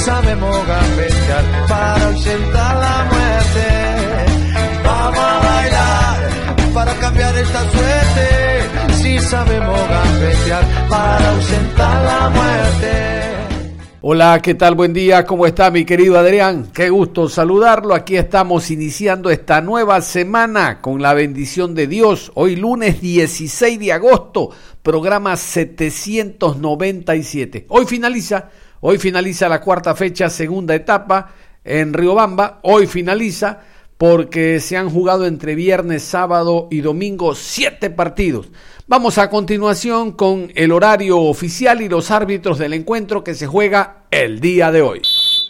Sabemos gambetear para ausentar la muerte. Vamos a bailar para cambiar esta suerte. Si sabemos gambetear para ausentar la muerte. Hola, ¿qué tal? Buen día, ¿cómo está mi querido Adrián? Qué gusto saludarlo. Aquí estamos iniciando esta nueva semana con la bendición de Dios. Hoy lunes 16 de agosto, programa 797. Hoy finaliza Hoy finaliza la cuarta fecha, segunda etapa en Riobamba. Hoy finaliza porque se han jugado entre viernes, sábado y domingo siete partidos. Vamos a continuación con el horario oficial y los árbitros del encuentro que se juega el día de hoy.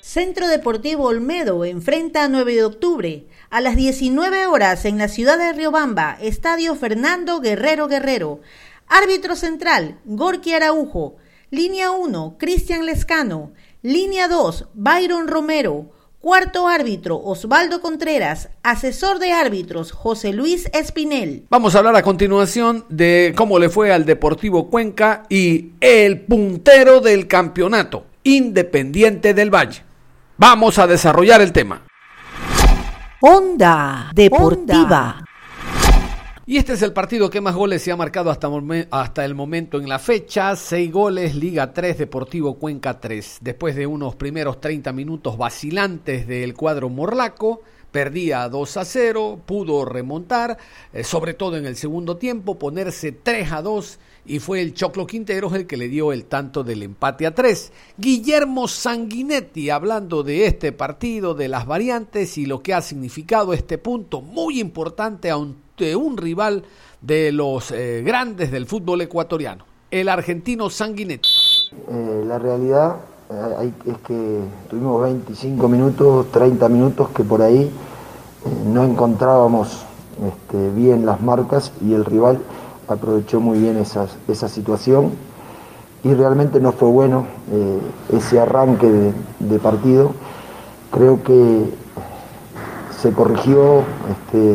Centro Deportivo Olmedo enfrenta a 9 de octubre a las 19 horas en la ciudad de Riobamba, Estadio Fernando Guerrero Guerrero. Árbitro central, Gorky Araujo. Línea 1, Cristian Lescano. Línea 2, Byron Romero. Cuarto árbitro, Osvaldo Contreras. Asesor de árbitros, José Luis Espinel. Vamos a hablar a continuación de cómo le fue al Deportivo Cuenca y el puntero del campeonato, Independiente del Valle. Vamos a desarrollar el tema. Onda Deportiva. Y este es el partido que más goles se ha marcado hasta, hasta el momento en la fecha. Seis goles, Liga 3, Deportivo Cuenca 3. Después de unos primeros 30 minutos vacilantes del cuadro morlaco, perdía 2 a 0, pudo remontar, eh, sobre todo en el segundo tiempo, ponerse 3 a 2 y fue el Choclo Quinteros el que le dio el tanto del empate a 3. Guillermo Sanguinetti hablando de este partido, de las variantes y lo que ha significado este punto muy importante a un un rival de los eh, grandes del fútbol ecuatoriano, el argentino Sanguinetti. Eh, la realidad eh, es que tuvimos 25 minutos, 30 minutos que por ahí no encontrábamos este, bien las marcas y el rival aprovechó muy bien esa situación y realmente no fue bueno ese arranque de, partido. Creo que se corrigió este,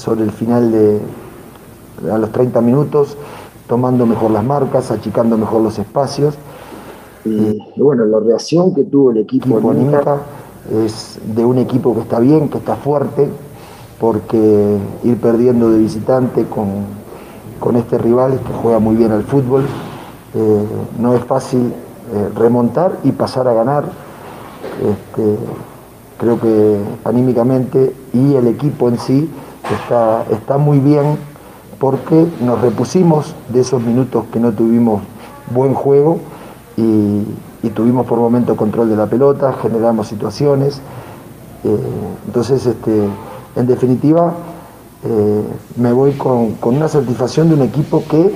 sobre el final de a los 30 minutos, tomando mejor las marcas, achicando mejor los espacios. Y, bueno, la reacción que tuvo el equipo anímica es de un equipo que está bien, que está fuerte, porque ir perdiendo de visitante con, este rival que juega muy bien al fútbol, eh, no es fácil eh, remontar y pasar a ganar. Este, creo que anímicamente y el equipo en sí está, está muy bien porque nos repusimos de esos minutos que no tuvimos buen juego y, tuvimos por momento control de la pelota, generamos situaciones. Eh, entonces, este, en definitiva, eh, me voy con, una satisfacción de un equipo que,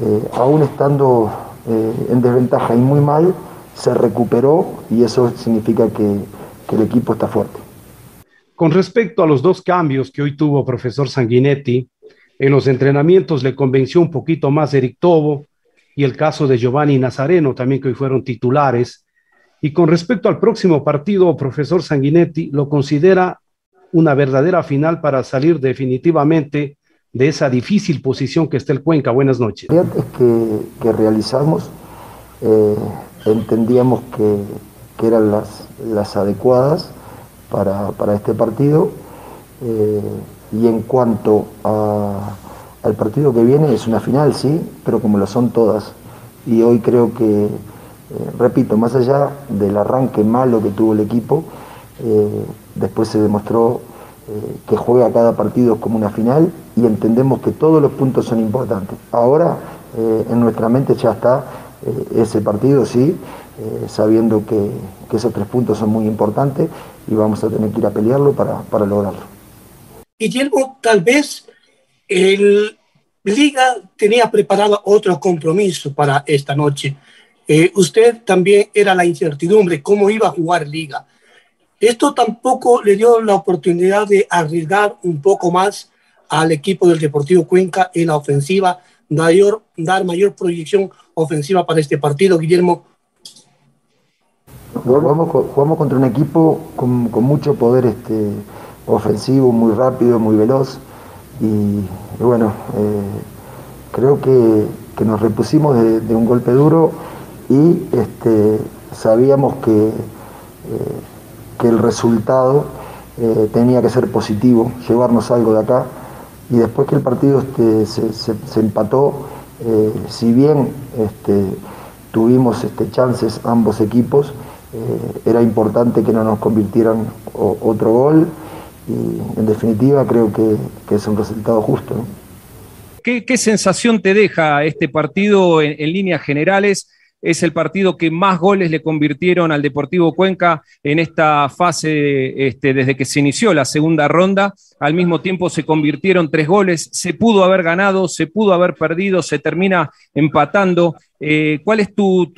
eh, aún estando en desventaja y muy mal, se recuperó y eso significa que el equipo está fuerte. Con respecto a los dos cambios que hoy tuvo profesor Sanguinetti, en los entrenamientos le convenció un poquito más Eric Tobo y el caso de Giovanni Nazareno también que hoy fueron titulares. Y con respecto al próximo partido, profesor Sanguinetti lo considera una verdadera final para salir definitivamente de esa difícil posición que está el Cuenca. Buenas noches. Que, que realizamos, eh, entendíamos que, eran las adecuadas para, este partido. Eh, y en cuanto al partido que viene, es una final, sí, pero como lo son todas. Y hoy creo que, eh, repito, más allá del arranque malo que tuvo el equipo, eh, después se demostró que juega cada partido como una final y entendemos que todos los puntos son importantes. Ahora en nuestra mente ya está ese partido, sí, sabiendo que, esos tres puntos son muy importantes y vamos a tener que ir a pelearlo para, para lograrlo. Guillermo, tal vez el Liga tenía preparado otro compromiso para esta noche. Eh, usted también era la incertidumbre, cómo iba a jugar Liga. Esto tampoco le dio la oportunidad de arriesgar un poco más al equipo del Deportivo Cuenca en la ofensiva, mayor, dar mayor proyección ofensiva para este partido, Guillermo. Jugamos, jugamos contra un equipo con, con mucho poder este, ofensivo, muy rápido, muy veloz. Y, bueno, eh, creo que, nos repusimos de, un golpe duro y este, sabíamos que, eh, que el resultado eh, tenía que ser positivo, llevarnos algo de acá. Y después que el partido este, se, empató, si bien este, tuvimos este, chances ambos equipos, era importante que no nos convirtieran otro gol y en definitiva creo que, es un resultado justo. ¿Qué, sensación te deja este partido en, líneas generales? Es el partido que más goles le convirtieron al Deportivo Cuenca en esta fase este, desde que se inició la segunda ronda. Al mismo tiempo se convirtieron tres goles. Se pudo haber ganado, se pudo haber perdido, se termina empatando. Eh, ¿Cuál es tu,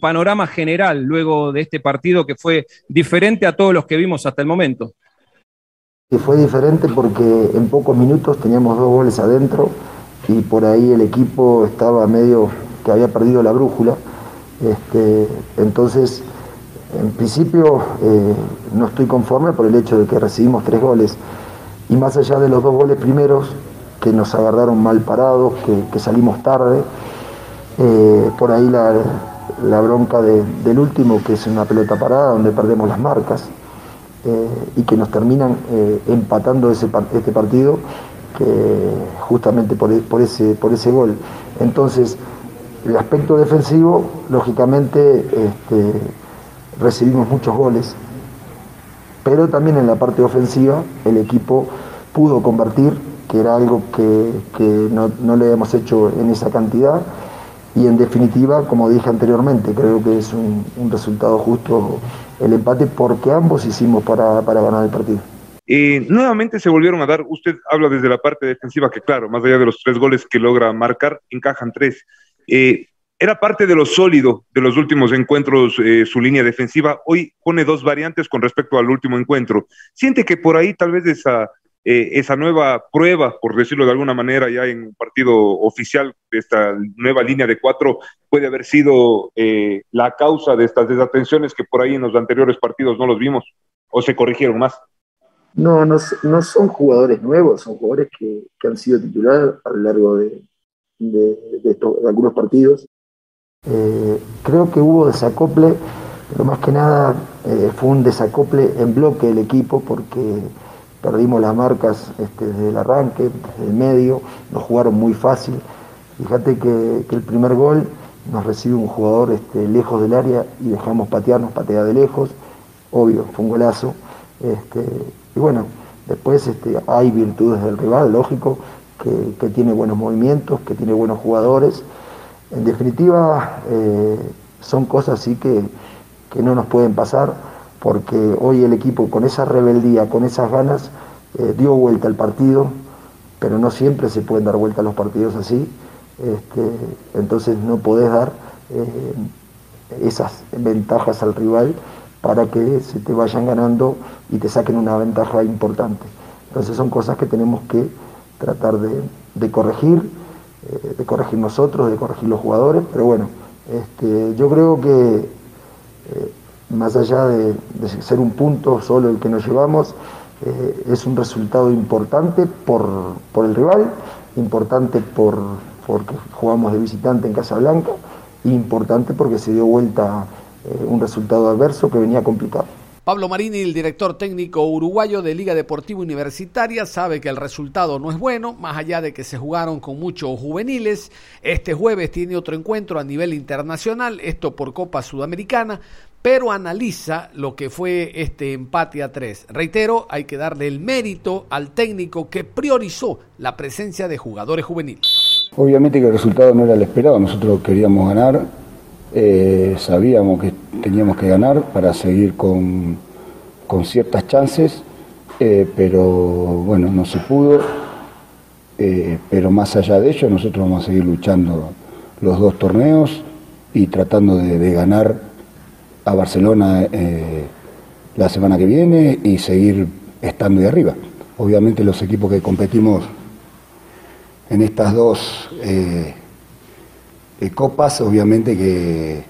panorama general luego de este partido que fue diferente a todos los que vimos hasta el momento? fue diferente porque en pocos minutos teníamos dos goles adentro y por ahí el equipo estaba medio que había perdido la brújula. Este, entonces, en principio eh, no estoy conforme por el hecho de que recibimos tres goles y más allá de los dos goles primeros que nos agarraron mal parados, que, salimos tarde, eh, por ahí la, bronca del último, que es una pelota parada donde perdemos las marcas. Eh, y que nos terminan empatando ese, este partido justamente por, por, ese, por ese gol. Entonces, el aspecto defensivo, lógicamente, este, recibimos muchos goles, pero también en la parte ofensiva el equipo pudo convertir, que era algo que, no, no, le hemos hecho en esa cantidad, y en definitiva, como dije anteriormente, creo que es un, resultado justo el empate porque ambos hicimos para, ganar el partido. Eh, nuevamente se volvieron a dar, usted habla desde la parte defensiva, que claro, más allá de los tres goles que logra marcar, encajan tres. Eh, era parte de lo sólido de los últimos encuentros eh, su línea defensiva. Hoy pone dos variantes con respecto al último encuentro. ¿Siente que por ahí tal vez esa, esa nueva prueba, por decirlo de alguna manera, ya en un partido oficial de esta nueva línea de cuatro, puede haber sido eh, la causa de estas desatenciones que por ahí en los anteriores partidos no los vimos o se corrigieron más? No, no, no son jugadores nuevos, son jugadores que, que, han sido titulares a lo largo de, de, algunos partidos. Eh, creo que hubo desacople, pero más que nada eh, fue un desacople en bloque del equipo porque perdimos las marcas este, desde el arranque, desde el medio, nos jugaron muy fácil. Fíjate que, que el primer gol nos recibe un jugador este, lejos del área y dejamos patearnos, patea de lejos, obvio, fue un golazo. Este, y bueno, después este, hay virtudes del rival, lógico, que, tiene buenos movimientos, que tiene buenos jugadores. En definitiva, eh, son cosas así que, no nos pueden pasar, porque hoy el equipo con esa rebeldía, con esas ganas, eh, dio vuelta al partido, pero no siempre se pueden dar vuelta los partidos así. Este, entonces no podés dar eh, esas ventajas al rival para que se te vayan ganando y te saquen una ventaja importante. Entonces son cosas que tenemos que tratar de, corregir, eh, de corregir nosotros, de corregir los jugadores, pero bueno, este, yo creo que eh, más allá de, ser un punto solo el que nos llevamos, es un resultado importante por, por el rival, importante por, porque jugamos de visitante en Casablanca, e importante porque se dio vuelta eh, un resultado adverso que venía complicado. Pablo Marini, el director técnico uruguayo de Liga Deportiva Universitaria, sabe que el resultado no es bueno, más allá de que se jugaron con muchos juveniles. Este jueves tiene otro encuentro a nivel internacional, esto por Copa Sudamericana, pero analiza lo que fue este empate a tres. Reitero, hay que darle el mérito al técnico que priorizó la presencia de jugadores juveniles. Obviamente que el resultado no era el esperado, nosotros queríamos ganar, Eh, sabíamos que teníamos que ganar para seguir con, con ciertas chances, eh, pero bueno, no se pudo. Eh, pero más allá de ello, nosotros vamos a seguir luchando los dos torneos y tratando de, ganar a Barcelona la semana que viene y seguir estando de arriba. Obviamente los equipos que competimos en estas dos copas, obviamente que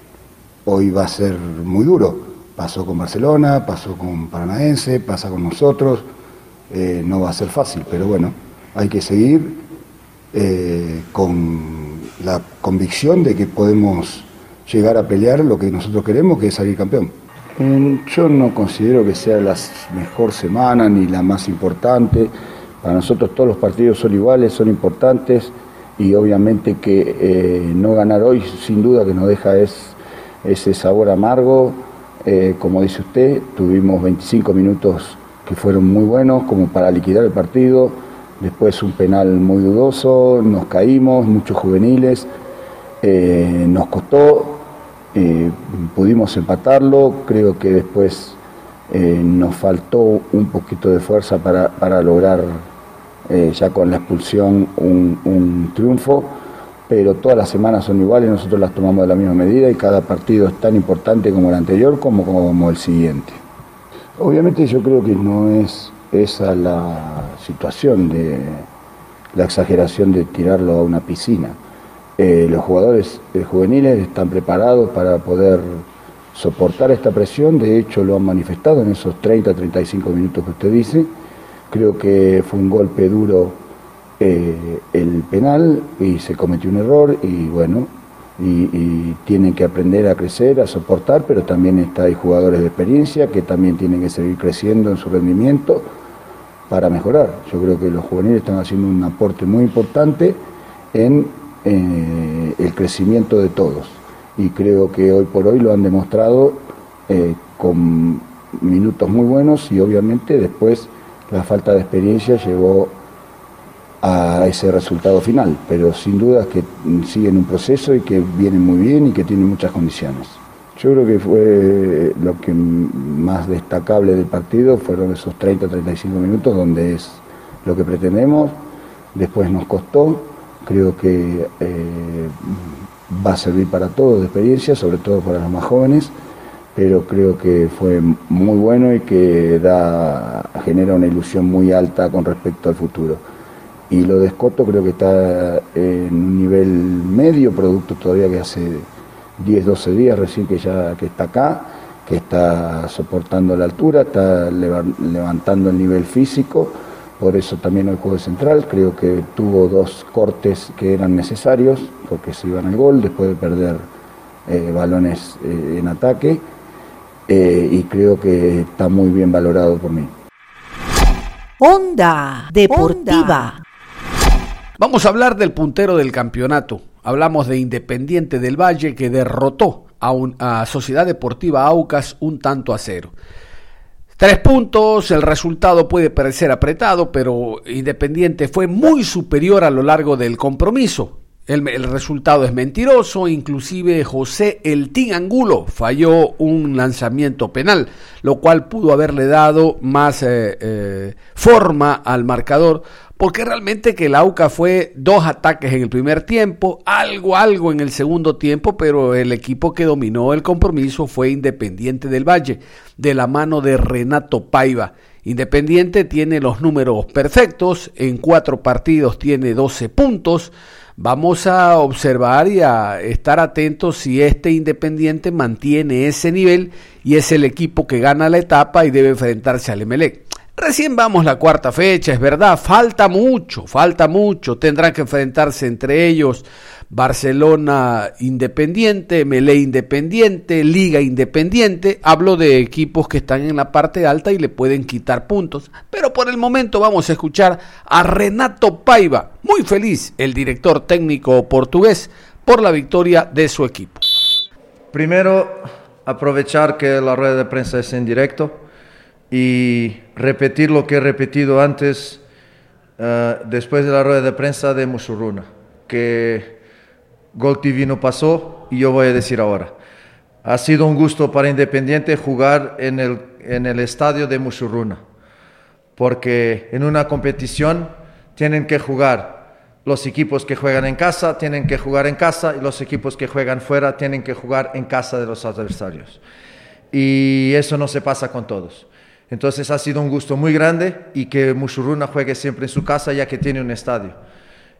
hoy va a ser muy duro. Pasó con Barcelona, pasó con Paranaense, pasa con nosotros. Eh, no va a ser fácil, pero bueno, hay que seguir eh, con la convicción de que podemos llegar a pelear lo que nosotros queremos, que es salir campeón. yo no considero que sea la mejor semana ni la más importante. Para nosotros todos los partidos son iguales, son importantes y obviamente que eh, no ganar hoy sin duda que nos deja es, ese sabor amargo. Eh, como dice usted, tuvimos 25 minutos que fueron muy buenos como para liquidar el partido, después un penal muy dudoso, nos caímos, muchos juveniles, eh, nos costó, pudimos empatarlo, creo que después nos faltó un poquito de fuerza para, para lograr eh, ya con la expulsión un, triunfo, pero todas las semanas son iguales, nosotros las tomamos de la misma medida y cada partido es tan importante como el anterior como, como el siguiente. Obviamente yo creo que no es esa la situación de la exageración de tirarlo a una piscina. Eh, los jugadores eh, juveniles están preparados para poder soportar esta presión, de hecho lo han manifestado en esos 30-35 minutos que usted dice, Creo que fue un golpe duro eh, el penal y se cometió un error y bueno, y, tienen que aprender a crecer, a soportar, pero también está, hay jugadores de experiencia que también tienen que seguir creciendo en su rendimiento para mejorar. Yo creo que los juveniles están haciendo un aporte muy importante en eh, el crecimiento de todos y creo que hoy por hoy lo han demostrado eh, con minutos muy buenos y obviamente después la falta de experiencia llevó a ese resultado final, pero sin duda que siguen un proceso y que vienen muy bien y que tienen muchas condiciones. Yo creo que fue lo que más destacable del partido fueron esos 30-35 minutos donde es lo que pretendemos, después nos costó, creo que eh, va a servir para todos de experiencia, sobre todo para los más jóvenes pero creo que fue muy bueno y que da, genera una ilusión muy alta con respecto al futuro. Y lo de Escoto creo que está en un nivel medio, producto todavía que hace 10, 12 días recién que ya que está acá, que está soportando la altura, está levantando el nivel físico, por eso también el juego central, creo que tuvo dos cortes que eran necesarios, porque se iban al gol después de perder eh, balones eh, en ataque eh, y creo que está muy bien valorado por mí. Onda Deportiva. Vamos a hablar del puntero del campeonato. Hablamos de Independiente del Valle que derrotó a, a Sociedad Deportiva Aucas un tanto a cero. Tres puntos, el resultado puede parecer apretado, pero Independiente fue muy superior a lo largo del compromiso. El, resultado es mentiroso, inclusive José El Angulo falló un lanzamiento penal, lo cual pudo haberle dado más eh, eh, forma al marcador, porque realmente que el AUCA fue dos ataques en el primer tiempo, algo, algo en el segundo tiempo, pero el equipo que dominó el compromiso fue Independiente del Valle, de la mano de Renato Paiva. Independiente tiene los números perfectos, en cuatro partidos tiene 12 puntos, Vamos a observar y a estar atentos si este Independiente mantiene ese nivel y es el equipo que gana la etapa y debe enfrentarse al Emelec. Recién vamos la cuarta fecha, es verdad, falta mucho, falta mucho, tendrán que enfrentarse entre ellos Barcelona Independiente, Melé Independiente, Liga Independiente. Hablo de equipos que están en la parte alta y le pueden quitar puntos. Pero por el momento vamos a escuchar a Renato Paiva, muy feliz el director técnico portugués por la victoria de su equipo. Primero, aprovechar que la rueda de prensa es en directo y repetir lo que he repetido antes uh, después de la rueda de prensa de Musuruna, que Gol TV no pasó y yo voy a decir ahora. Ha sido un gusto para Independiente jugar en el, en el estadio de Musurruna, porque en una competición tienen que jugar los equipos que juegan en casa, tienen que jugar en casa y los equipos que juegan fuera tienen que jugar en casa de los adversarios. Y eso no se pasa con todos. Entonces ha sido un gusto muy grande y que Musurruna juegue siempre en su casa ya que tiene un estadio.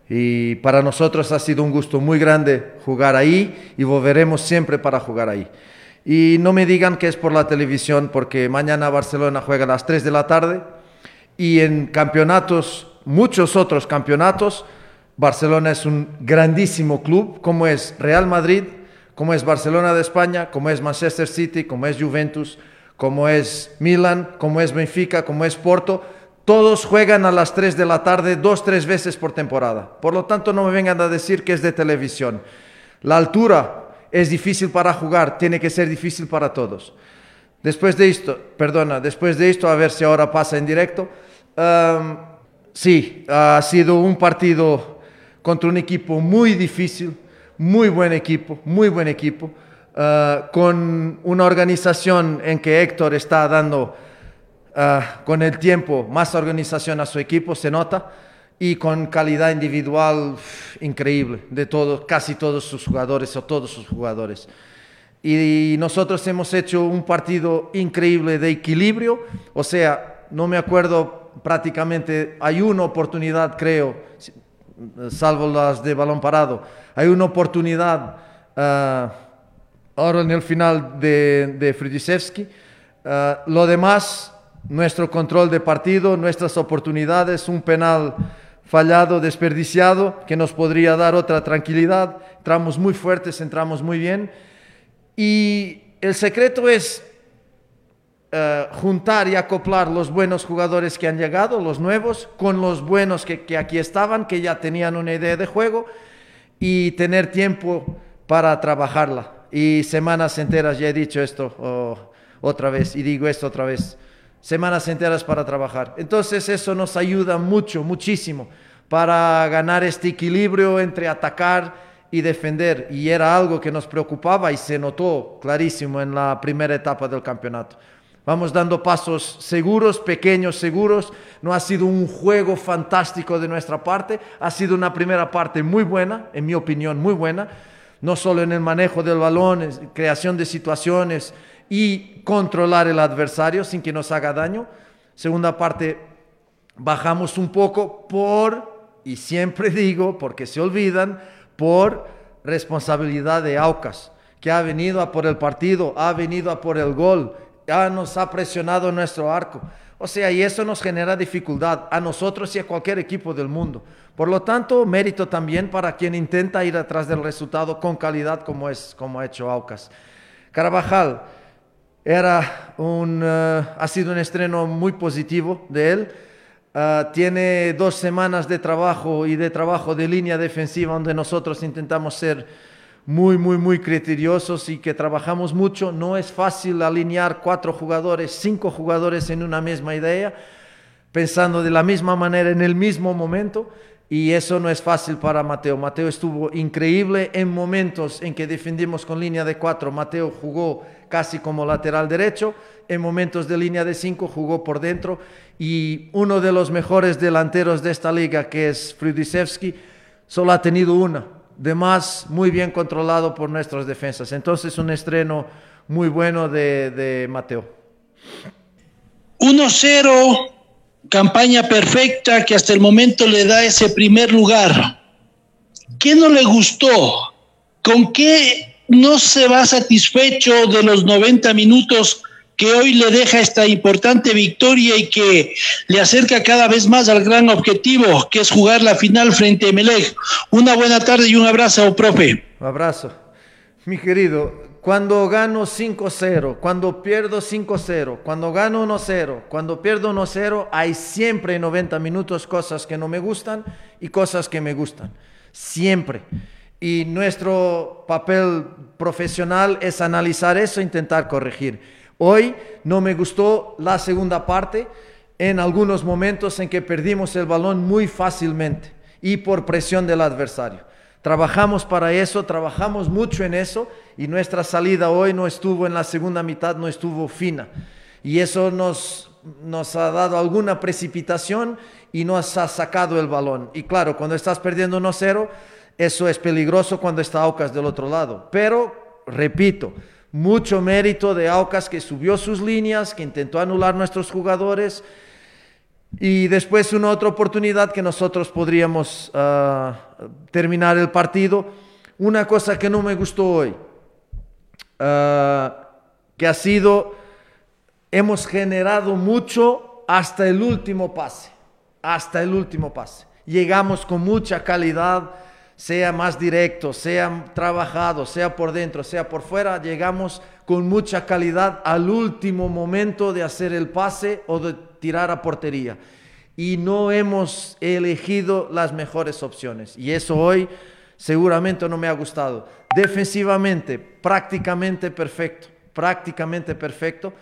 Y para nosotros ha sido un gusto muy grande jugar ahí y volveremos siempre para jugar ahí. Y no me digan que es por la televisión, porque mañana Barcelona juega a las 3 de la tarde y en campeonatos, muchos otros campeonatos, Barcelona es un grandísimo club, como es Real Madrid, como es Barcelona de España, como es Manchester City, como es Juventus, como es Milan, como es Benfica, como es Porto todos juegan a las 3 de la tarde dos, tres veces por temporada. Por lo tanto, no me vengan a decir que es de televisión. La altura es difícil para jugar, tiene que ser difícil para todos. Después de esto, perdona, después de esto, a ver si ahora pasa en directo. sí, ha sido un partido contra un equipo muy difícil, muy buen equipo, muy buen equipo, ah, con una organización en que Héctor está dando Ah, con el tiempo más organización a su equipo, se nota, y con calidad individual increíble de todos, casi todos sus jugadores o todos sus jugadores. Y nosotros hemos hecho un partido increíble de equilibrio, o sea, no me acuerdo prácticamente, hay una oportunidad, creo, salvo las de balón parado, hay una oportunidad ah, ahora en el final de, de. Ah, lo demás nuestro control de partido, nuestras oportunidades, un penal fallado, desperdiciado, que nos podría dar otra tranquilidad. Entramos muy fuertes, entramos muy bien. Y el secreto es eh, juntar y acoplar los buenos jugadores que han llegado, los nuevos, con los buenos que, aquí estaban, que ya tenían una idea de juego, y tener tiempo para trabajarla. Y semanas enteras, ya he dicho esto oh, otra vez, y digo esto otra vez semanas enteras para trabajar. Entonces eso nos ayuda mucho, muchísimo, para ganar este equilibrio entre atacar y defender. Y era algo que nos preocupaba y se notó clarísimo en la primera etapa del campeonato. Vamos dando pasos seguros, pequeños, seguros. No ha sido un juego fantástico de nuestra parte, ha sido una primera parte muy buena, en mi opinión, muy buena. No solo en el manejo del balón, creación de situaciones, y controlar el adversario sin que nos haga daño. Segunda parte, bajamos un poco por, y siempre digo, porque se olvidan, por responsabilidad de Aucas, que ha venido a por el partido, ha venido a por el gol, ya nos ha presionado nuestro arco. O sea, y eso nos genera dificultad a nosotros y a cualquier equipo del mundo. Por lo tanto, mérito también para quien intenta ir atrás del resultado con calidad como, es, como ha hecho Aucas. Carabajal, era un, eh, ha sido un estreno muy positivo de él. Eh, tiene dos semanas de trabajo y de trabajo de línea defensiva donde nosotros intentamos ser muy, muy, muy criteriosos y que trabajamos mucho. No es fácil alinear cuatro jugadores, cinco jugadores en una misma idea, pensando de la misma manera en el mismo momento. Y eso no es fácil para Mateo. Mateo estuvo increíble en momentos en que defendimos con línea de cuatro. Mateo jugó casi como lateral derecho. En momentos de línea de cinco jugó por dentro. Y uno de los mejores delanteros de esta liga, que es Frudisevski, solo ha tenido una. De más, muy bien controlado por nuestras defensas. Entonces, un estreno muy bueno de, de Mateo. 1-0 campaña perfecta que hasta el momento le da ese primer lugar. ¿Qué no le gustó? ¿Con qué no se va satisfecho de los 90 minutos que hoy le deja esta importante victoria y que le acerca cada vez más al gran objetivo, que es jugar la final frente a Melec? Una buena tarde y un abrazo, profe. Un abrazo. Mi querido, cuando gano 5-0, cuando pierdo 5-0, cuando gano 1-0, cuando pierdo 1-0, hay siempre en 90 minutos cosas que no me gustan y cosas que me gustan. Siempre. Y nuestro papel profesional es analizar eso e intentar corregir. Hoy no me gustó la segunda parte en algunos momentos en que perdimos el balón muy fácilmente y por presión del adversario. Trabajamos para eso, trabajamos mucho en eso y nuestra salida hoy no estuvo en la segunda mitad, no estuvo fina. Y eso nos, ha dado alguna precipitación y nos ha sacado el balón. Y claro, cuando estás perdiendo 1-0, eso es peligroso cuando está Aucas del otro lado. Pero, repito, mucho mérito de Aucas que subió sus líneas, que intentó anular nuestros jugadores y después una otra oportunidad que nosotros podríamos ah, terminar el partido. Una cosa que no me gustó hoy, ah, que ha sido, hemos generado mucho hasta el último pase, hasta el último pase. Llegamos con mucha calidad, sea más directo, sea trabajado, sea por dentro, sea por fuera, llegamos con mucha calidad al último momento de hacer el pase o de tirar a portería. Y no hemos elegido las mejores opciones. Y eso hoy seguramente no me ha gustado. Defensivamente, prácticamente perfecto, prácticamente perfecto,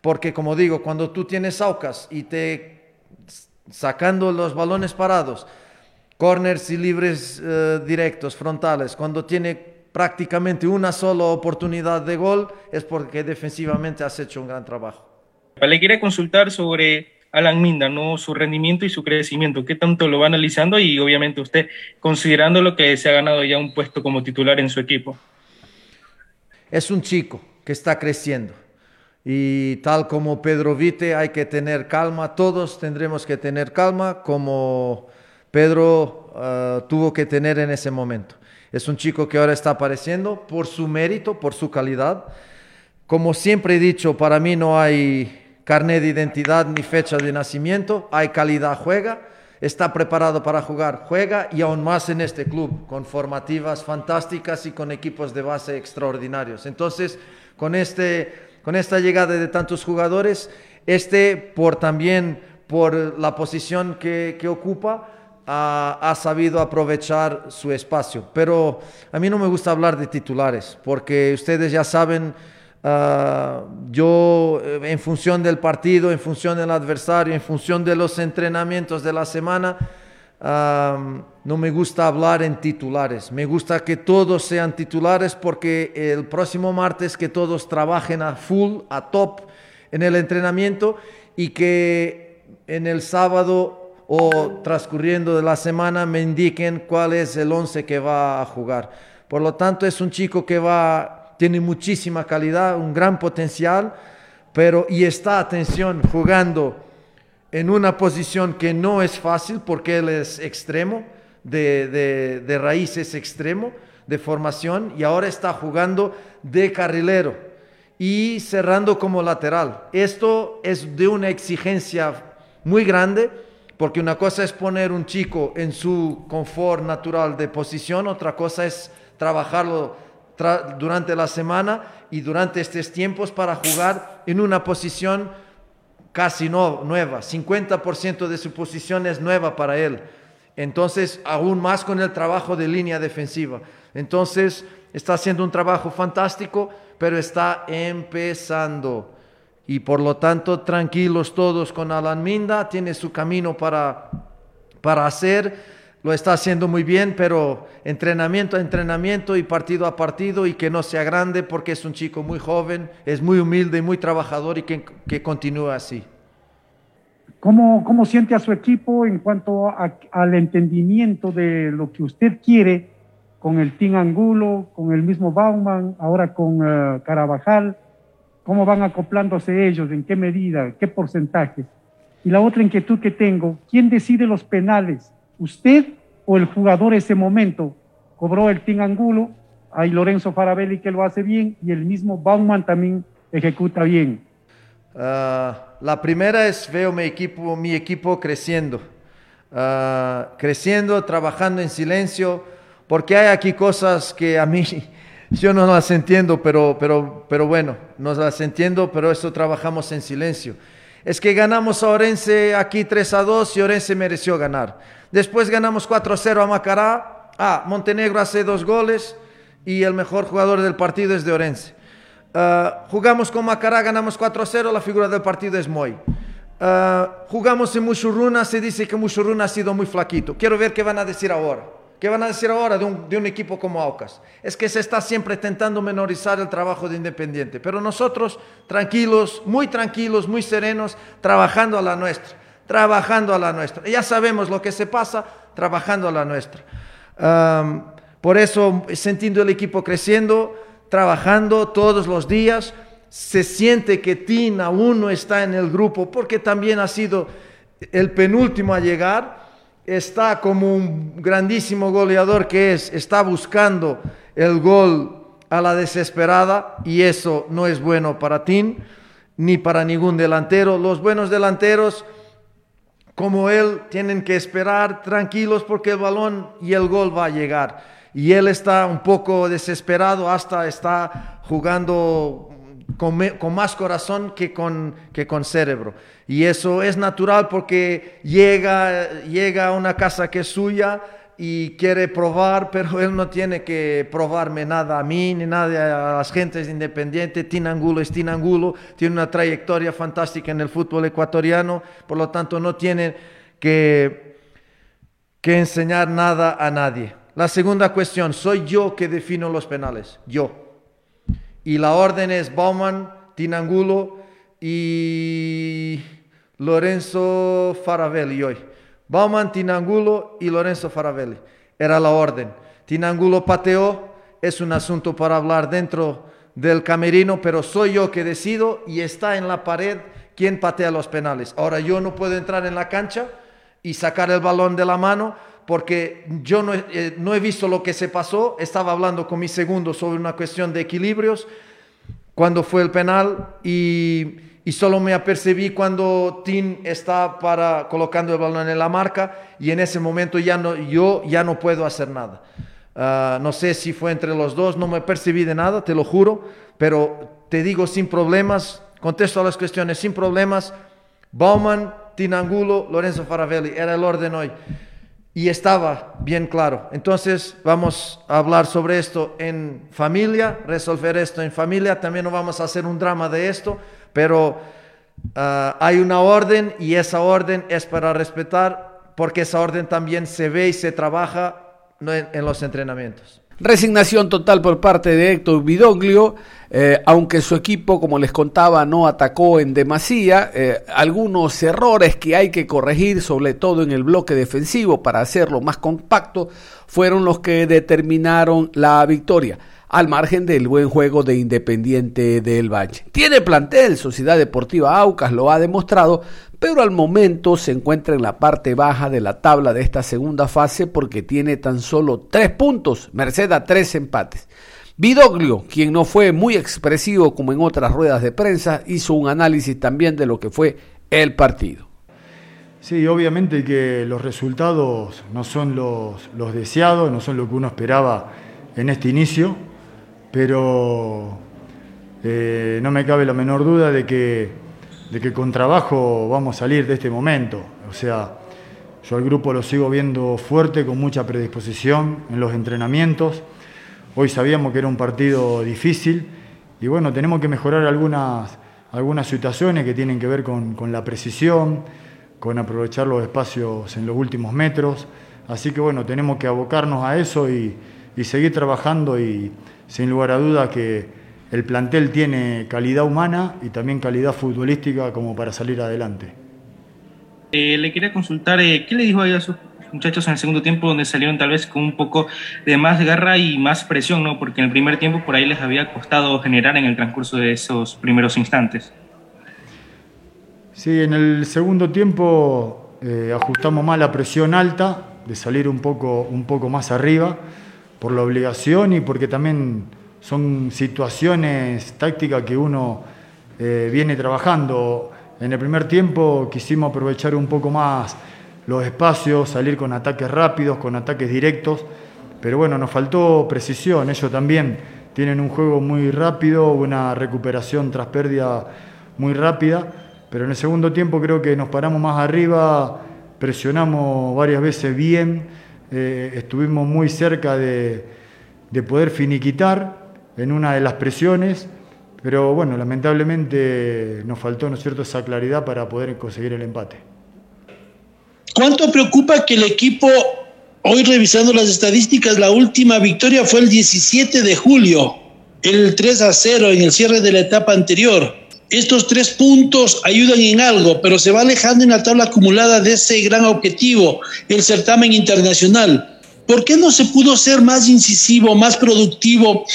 porque como digo, cuando tú tienes Aucas y te sacando los balones parados, corners y libres eh, directos, frontales, cuando tiene prácticamente una sola oportunidad de gol, es porque defensivamente has hecho un gran trabajo. Le quería consultar sobre Alan Minda, ¿no? su rendimiento y su crecimiento, qué tanto lo va analizando y obviamente usted considerando lo que se ha ganado ya un puesto como titular en su equipo. Es un chico que está creciendo y tal como Pedro Vite hay que tener calma, todos tendremos que tener calma como Pedro ah, tuvo que tener en ese momento. Es un chico que ahora está apareciendo por su mérito, por su calidad. Como siempre he dicho, para mí no hay carnet de identidad ni fecha de nacimiento, hay calidad, juega, está preparado para jugar, juega y aún más en este club, con formativas fantásticas y con equipos de base extraordinarios. Entonces, con, este, con esta llegada de tantos jugadores, este por también por la posición que, que ocupa, ha, sabido aprovechar su espacio. Pero a mí no me gusta hablar de titulares, porque ustedes ya saben, ah, yo eh, en función del partido, en función del adversario, en función de los entrenamientos de la semana, no me gusta hablar en titulares. Me gusta que todos sean titulares porque el próximo martes que todos trabajen a full, a top en el entrenamiento y que en el sábado o transcurriendo de la semana me indiquen cuál es el 11 que va a jugar. Por lo tanto, es un chico que va, tiene muchísima calidad, un gran potencial, pero y está, atención, jugando en una posición que no es fácil porque él es extremo, de, de, de raíces extremo, de formación, y ahora está jugando de carrilero y cerrando como lateral. Esto es de una exigencia muy grande porque una cosa es poner un chico en su confort natural de posición, otra cosa es trabajarlo durante la semana y durante estos tiempos para jugar en una posición casi no, nueva. 50% de su posición es nueva para él. Entonces, aún más con el trabajo de línea defensiva. Entonces, está haciendo un trabajo fantástico, pero está empezando y por lo tanto tranquilos todos con Alan Minda, tiene su camino para, para hacer, lo está haciendo muy bien, pero entrenamiento a entrenamiento y partido a partido y que no sea grande porque es un chico muy joven, es muy humilde y muy trabajador y que, que continúe así. ¿Cómo, ¿Cómo, siente a su equipo en cuanto al entendimiento de lo que usted quiere con el Team Angulo, con el mismo Bauman, ahora con uh, Carabajal? cómo van acoplándose ellos, en qué medida, qué porcentaje. Y la otra inquietud que tengo, ¿quién decide los penales? ¿Usted o el jugador ese momento? Cobró el Team Angulo, hay Lorenzo Farabelli que lo hace bien y el mismo Bauman también ejecuta bien. Ah, la primera es veo mi equipo, mi equipo creciendo, ah, creciendo, trabajando en silencio, porque hay aquí cosas que a mí yo no las entiendo, pero, pero, pero bueno, no las entiendo, pero eso trabajamos en silencio. Es que ganamos a Orense aquí 3 a 2 y Orense mereció ganar. Después ganamos 4 a 0 a Macará. Ah, Montenegro hace dos goles y el mejor jugador del partido es de Orense. Ah, jugamos con Macará, ganamos 4 a 0, la figura del partido es Moy. Uh, jugamos en Mushuruna, se dice que Mushuruna ha sido muy flaquito. Quiero ver qué van a decir ahora. ¿Qué van a decir ahora de un, de un equipo como Aucas? Es que se está siempre intentando menorizar el trabajo de Independiente, pero nosotros tranquilos, muy tranquilos, muy serenos, trabajando a la nuestra, trabajando a la nuestra. Ya sabemos lo que se pasa, trabajando a la nuestra. por eso, sintiendo el equipo creciendo, trabajando todos los días, se siente que Tin aún no está en el grupo porque también ha sido el penúltimo a llegar está como un grandísimo goleador que es, está buscando el gol a la desesperada y eso no es bueno para Tim ni para ningún delantero. Los buenos delanteros como él tienen que esperar tranquilos porque el balón y el gol va a llegar. Y él está un poco desesperado, hasta está jugando con, más corazón que con, que con cerebro. Y eso es natural porque llega, llega a una casa que es suya y quiere probar, pero él no tiene que probarme nada a mí ni nada a las gentes independientes. Tinangulo es Tinangulo, tiene una trayectoria fantástica en el fútbol ecuatoriano, por lo tanto no tiene que, que enseñar nada a nadie. La segunda cuestión, soy yo que defino los penales, yo y la orden es Bauman, Tinangulo y Lorenzo Faravelli hoy. Bauman, Tinangulo y Lorenzo Faravelli. Era la orden. Tinangulo pateó, es un asunto para hablar dentro del camerino, pero soy yo que decido y está en la pared quién patea los penales. Ahora yo no puedo entrar en la cancha y sacar el balón de la mano porque yo no, eh, no, he visto lo que se pasó, estaba hablando con mi segundo sobre una cuestión de equilibrios cuando fue el penal y, y solo me apercibí cuando Tim está para colocando el balón en la marca y en ese momento ya no, yo ya no puedo hacer nada. Ah, no sé si fue entre los dos, no me percibí de nada, te lo juro, pero te digo sin problemas, contesto a las cuestiones sin problemas. Bauman, Tinangulo, Lorenzo Faravelli, era el orden hoy y estaba bien claro. Entonces vamos a hablar sobre esto en familia, resolver esto en familia. También no vamos a hacer un drama de esto, pero ah, hay una orden y esa orden es para respetar porque esa orden también se ve y se trabaja en los entrenamientos. Resignación total por parte de Héctor Vidoglio, eh, aunque su equipo, como les contaba, no atacó en demasía, eh, algunos errores que hay que corregir, sobre todo en el bloque defensivo, para hacerlo más compacto, fueron los que determinaron la victoria al margen del buen juego de Independiente del Valle. Tiene plantel, Sociedad Deportiva Aucas lo ha demostrado, pero al momento se encuentra en la parte baja de la tabla de esta segunda fase porque tiene tan solo tres puntos, merced a tres empates. Vidoglio, quien no fue muy expresivo como en otras ruedas de prensa, hizo un análisis también de lo que fue el partido. Sí, obviamente que los resultados no son los, los deseados, no son lo que uno esperaba en este inicio pero eh, no me cabe la menor duda de que, de que con trabajo vamos a salir de este momento. O sea, yo al grupo lo sigo viendo fuerte, con mucha predisposición en los entrenamientos. Hoy sabíamos que era un partido difícil y bueno, tenemos que mejorar algunas, algunas situaciones que tienen que ver con, con la precisión, con aprovechar los espacios en los últimos metros. Así que bueno, tenemos que abocarnos a eso y, y seguir trabajando y sin lugar a duda que el plantel tiene calidad humana y también calidad futbolística como para salir adelante. Eh, le quería consultar, eh, ¿qué le dijo a sus muchachos en el segundo tiempo donde salieron tal vez con un poco de más garra y más presión, ¿no? Porque en el primer tiempo por ahí les había costado generar en el transcurso de esos primeros instantes. Sí, en el segundo tiempo eh, ajustamos más la presión alta, de salir un poco, un poco más arriba por la obligación y porque también son situaciones tácticas que uno eh, viene trabajando. En el primer tiempo quisimos aprovechar un poco más los espacios, salir con ataques rápidos, con ataques directos, pero bueno, nos faltó precisión, ellos también tienen un juego muy rápido, una recuperación tras pérdida muy rápida, pero en el segundo tiempo creo que nos paramos más arriba, presionamos varias veces bien, eh, estuvimos muy cerca de, poder finiquitar en una de las presiones, pero bueno, lamentablemente nos faltó, ¿no es cierto?, esa claridad para poder conseguir el empate. ¿Cuánto preocupa que el equipo hoy revisando las estadísticas, la última victoria fue el 17 de julio, el 3 a 0 en el cierre de la etapa anterior. Estos tres puntos ayudan en algo, pero se va alejando en la tabla acumulada de ese gran objetivo, el certamen internacional. ¿Por qué no se pudo ser más incisivo, más productivo,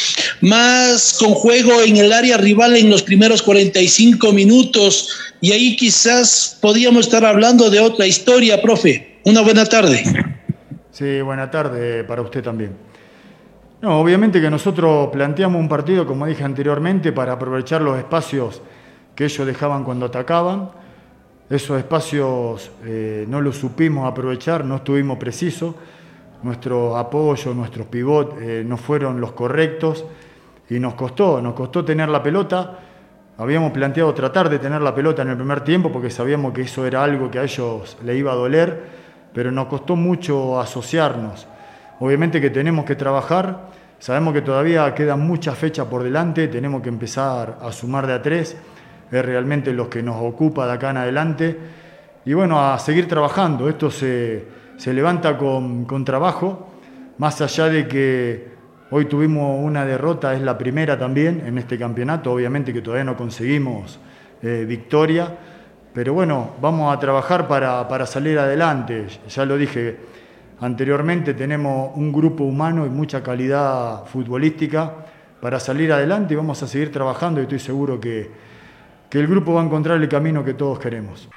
más con juego en el área rival en los primeros 45 minutos? Y ahí quizás podíamos estar hablando de otra historia, profe. Una buena tarde. Sí, buena tarde para usted también. No, obviamente que nosotros planteamos un partido, como dije anteriormente, para aprovechar los espacios que ellos dejaban cuando atacaban. Esos espacios eh, no los supimos aprovechar, no estuvimos precisos. Nuestro apoyo, nuestros pivots eh, no fueron los correctos y nos costó, nos costó tener la pelota. Habíamos planteado tratar de tener la pelota en el primer tiempo porque sabíamos que eso era algo que a ellos le iba a doler pero nos costó mucho asociarnos. Obviamente que tenemos que trabajar, sabemos que todavía quedan muchas fechas por delante, tenemos que empezar a sumar de a tres, es realmente lo que nos ocupa de acá en adelante. Y bueno, a seguir trabajando, esto se, se levanta con, con trabajo, más allá de que hoy tuvimos una derrota, es la primera también en este campeonato, obviamente que todavía no conseguimos eh, victoria. Pero bueno, vamos a trabajar para, salir adelante. Ya lo dije anteriormente, tenemos un grupo humano y mucha calidad futbolística. Para salir adelante y vamos a seguir trabajando y estoy seguro que, que el grupo va a encontrar el camino que todos queremos.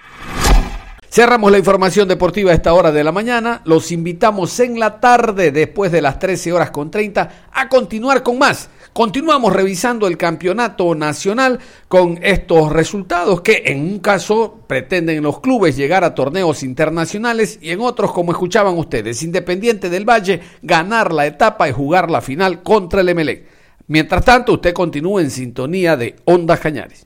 Cerramos la información deportiva a esta hora de la mañana. Los invitamos en la tarde, después de las 13 horas con 30, a continuar con más Continuamos revisando el campeonato nacional con estos resultados que en un caso pretenden los clubes llegar a torneos internacionales y en otros, como escuchaban ustedes, Independiente del Valle, ganar la etapa y jugar la final contra el Emelec. Mientras tanto, usted continúa en sintonía de Ondas Cañares.